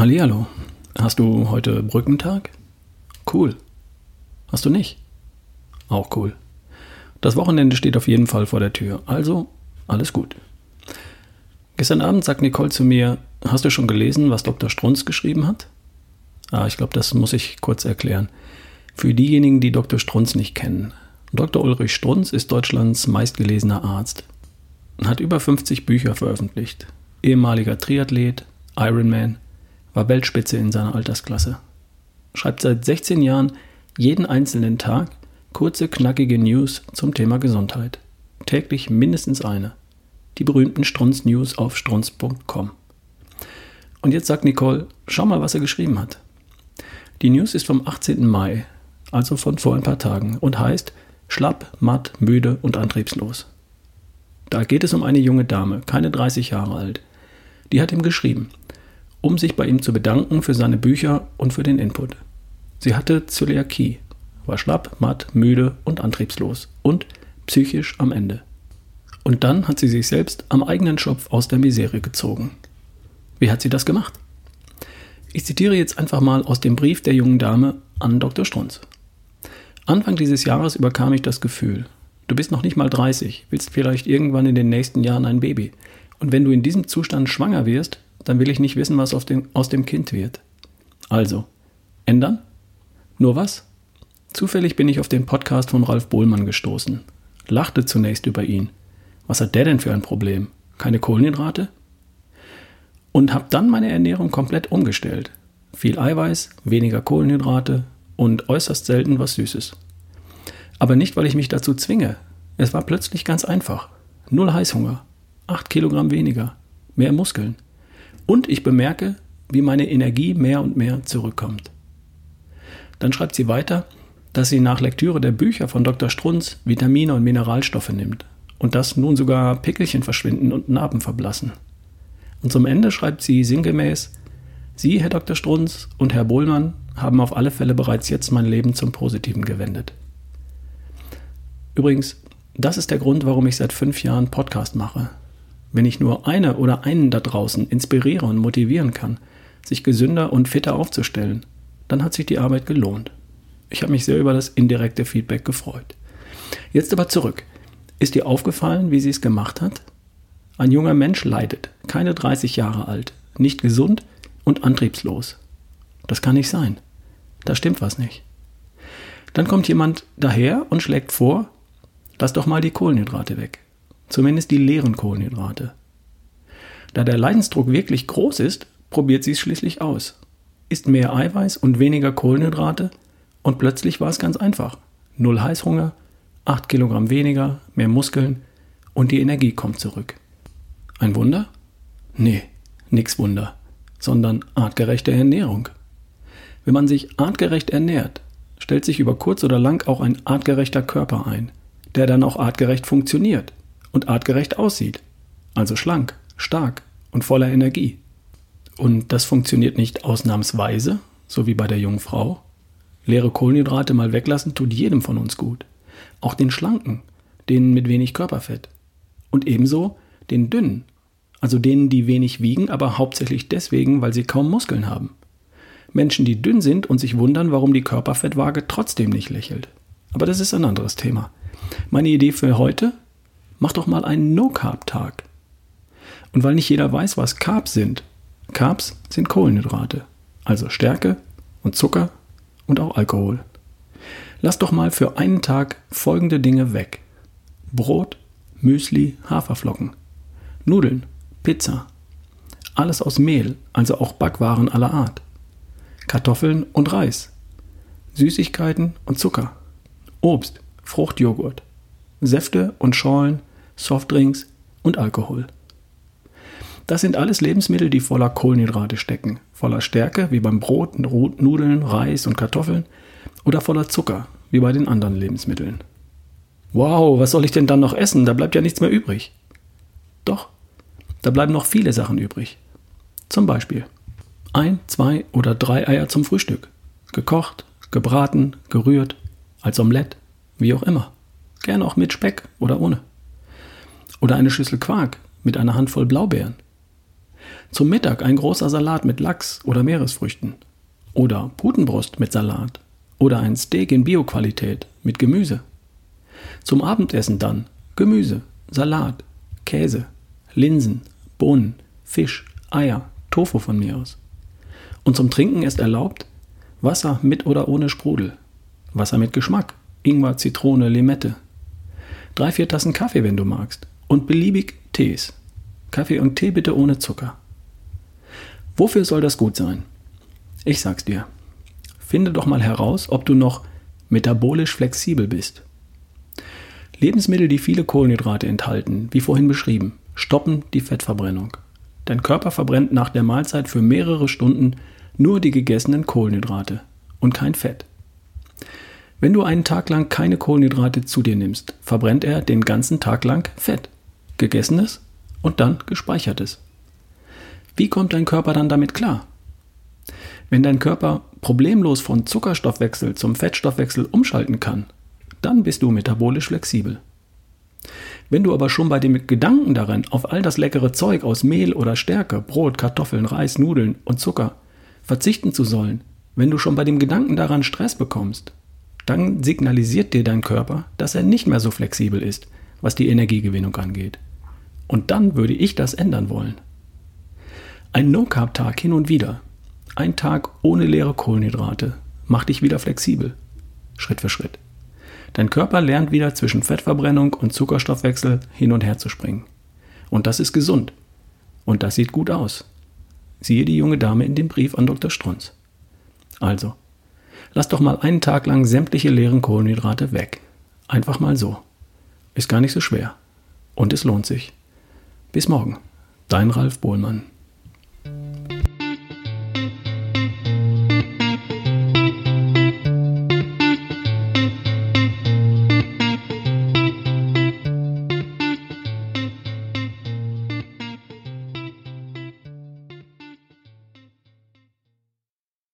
Hallihallo. Hast du heute Brückentag? Cool. Hast du nicht? Auch cool. Das Wochenende steht auf jeden Fall vor der Tür. Also, alles gut. Gestern Abend sagt Nicole zu mir, hast du schon gelesen, was Dr. Strunz geschrieben hat? Ah, ich glaube, das muss ich kurz erklären. Für diejenigen, die Dr. Strunz nicht kennen. Dr. Ulrich Strunz ist Deutschlands meistgelesener Arzt. Hat über 50 Bücher veröffentlicht. Ehemaliger Triathlet, Ironman, war Weltspitze in seiner Altersklasse. Schreibt seit 16 Jahren jeden einzelnen Tag kurze, knackige News zum Thema Gesundheit. Täglich mindestens eine. Die berühmten Strunz News auf strunz.com. Und jetzt sagt Nicole, schau mal, was er geschrieben hat. Die News ist vom 18. Mai, also von vor ein paar Tagen, und heißt Schlapp, matt, müde und antriebslos. Da geht es um eine junge Dame, keine 30 Jahre alt. Die hat ihm geschrieben, um sich bei ihm zu bedanken für seine Bücher und für den Input. Sie hatte Zöliakie, war schlapp, matt, müde und antriebslos und psychisch am Ende. Und dann hat sie sich selbst am eigenen Schopf aus der Misere gezogen. Wie hat sie das gemacht? Ich zitiere jetzt einfach mal aus dem Brief der jungen Dame an Dr. Strunz. Anfang dieses Jahres überkam ich das Gefühl, du bist noch nicht mal 30, willst vielleicht irgendwann in den nächsten Jahren ein Baby. Und wenn du in diesem Zustand schwanger wirst, dann will ich nicht wissen, was dem, aus dem Kind wird. Also, ändern? Nur was? Zufällig bin ich auf den Podcast von Ralf Bohlmann gestoßen. Lachte zunächst über ihn. Was hat der denn für ein Problem? Keine Kohlenhydrate? Und habe dann meine Ernährung komplett umgestellt. Viel Eiweiß, weniger Kohlenhydrate und äußerst selten was Süßes. Aber nicht, weil ich mich dazu zwinge. Es war plötzlich ganz einfach. Null Heißhunger, 8 Kilogramm weniger, mehr Muskeln. Und ich bemerke, wie meine Energie mehr und mehr zurückkommt. Dann schreibt sie weiter, dass sie nach Lektüre der Bücher von Dr. Strunz Vitamine und Mineralstoffe nimmt und dass nun sogar Pickelchen verschwinden und Narben verblassen. Und zum Ende schreibt sie sinngemäß, Sie, Herr Dr. Strunz und Herr Bohlmann, haben auf alle Fälle bereits jetzt mein Leben zum Positiven gewendet. Übrigens, das ist der Grund, warum ich seit fünf Jahren Podcast mache. Wenn ich nur eine oder einen da draußen inspiriere und motivieren kann, sich gesünder und fitter aufzustellen, dann hat sich die Arbeit gelohnt. Ich habe mich sehr über das indirekte Feedback gefreut. Jetzt aber zurück. Ist dir aufgefallen, wie sie es gemacht hat? Ein junger Mensch leidet, keine 30 Jahre alt, nicht gesund und antriebslos. Das kann nicht sein. Da stimmt was nicht. Dann kommt jemand daher und schlägt vor, lass doch mal die Kohlenhydrate weg zumindest die leeren Kohlenhydrate. Da der Leidensdruck wirklich groß ist, probiert sie es schließlich aus. Isst mehr Eiweiß und weniger Kohlenhydrate und plötzlich war es ganz einfach. Null Heißhunger, 8 Kilogramm weniger, mehr Muskeln und die Energie kommt zurück. Ein Wunder? Nee, nix Wunder, sondern artgerechte Ernährung. Wenn man sich artgerecht ernährt, stellt sich über kurz oder lang auch ein artgerechter Körper ein, der dann auch artgerecht funktioniert und artgerecht aussieht. Also schlank, stark und voller Energie. Und das funktioniert nicht ausnahmsweise, so wie bei der jungen Frau. Leere Kohlenhydrate mal weglassen tut jedem von uns gut. Auch den Schlanken, denen mit wenig Körperfett. Und ebenso den Dünnen, also denen, die wenig wiegen, aber hauptsächlich deswegen, weil sie kaum Muskeln haben. Menschen, die dünn sind und sich wundern, warum die Körperfettwaage trotzdem nicht lächelt. Aber das ist ein anderes Thema. Meine Idee für heute? Mach doch mal einen No-Carb-Tag. Und weil nicht jeder weiß, was Carbs sind, Carbs sind Kohlenhydrate, also Stärke und Zucker und auch Alkohol. Lass doch mal für einen Tag folgende Dinge weg. Brot, Müsli, Haferflocken, Nudeln, Pizza, alles aus Mehl, also auch Backwaren aller Art, Kartoffeln und Reis, Süßigkeiten und Zucker, Obst, Fruchtjoghurt, Säfte und Schorlen Softdrinks und Alkohol. Das sind alles Lebensmittel, die voller Kohlenhydrate stecken, voller Stärke wie beim Brot, Nudeln, Reis und Kartoffeln oder voller Zucker wie bei den anderen Lebensmitteln. Wow, was soll ich denn dann noch essen? Da bleibt ja nichts mehr übrig. Doch, da bleiben noch viele Sachen übrig. Zum Beispiel ein, zwei oder drei Eier zum Frühstück. Gekocht, gebraten, gerührt, als Omelett, wie auch immer. Gerne auch mit Speck oder ohne. Oder eine Schüssel Quark mit einer Handvoll Blaubeeren. Zum Mittag ein großer Salat mit Lachs oder Meeresfrüchten. Oder Putenbrust mit Salat. Oder ein Steak in Bioqualität mit Gemüse. Zum Abendessen dann Gemüse, Salat, Käse, Linsen, Bohnen, Fisch, Eier, Tofu von mir aus. Und zum Trinken ist erlaubt Wasser mit oder ohne Sprudel, Wasser mit Geschmack, Ingwer, Zitrone, Limette. Drei, vier Tassen Kaffee, wenn du magst. Und beliebig Tees. Kaffee und Tee bitte ohne Zucker. Wofür soll das gut sein? Ich sag's dir. Finde doch mal heraus, ob du noch metabolisch flexibel bist. Lebensmittel, die viele Kohlenhydrate enthalten, wie vorhin beschrieben, stoppen die Fettverbrennung. Dein Körper verbrennt nach der Mahlzeit für mehrere Stunden nur die gegessenen Kohlenhydrate und kein Fett. Wenn du einen Tag lang keine Kohlenhydrate zu dir nimmst, verbrennt er den ganzen Tag lang Fett, gegessenes und dann gespeichertes. Wie kommt dein Körper dann damit klar? Wenn dein Körper problemlos von Zuckerstoffwechsel zum Fettstoffwechsel umschalten kann, dann bist du metabolisch flexibel. Wenn du aber schon bei dem Gedanken darin, auf all das leckere Zeug aus Mehl oder Stärke, Brot, Kartoffeln, Reis, Nudeln und Zucker verzichten zu sollen, wenn du schon bei dem Gedanken daran Stress bekommst, dann signalisiert dir dein Körper, dass er nicht mehr so flexibel ist, was die Energiegewinnung angeht. Und dann würde ich das ändern wollen. Ein No-Carb-Tag hin und wieder, ein Tag ohne leere Kohlenhydrate, macht dich wieder flexibel. Schritt für Schritt. Dein Körper lernt wieder zwischen Fettverbrennung und Zuckerstoffwechsel hin und her zu springen. Und das ist gesund. Und das sieht gut aus. Siehe die junge Dame in dem Brief an Dr. Strunz. Also, lass doch mal einen Tag lang sämtliche leeren Kohlenhydrate weg. Einfach mal so. Ist gar nicht so schwer. Und es lohnt sich. Bis morgen. Dein Ralf Bohlmann.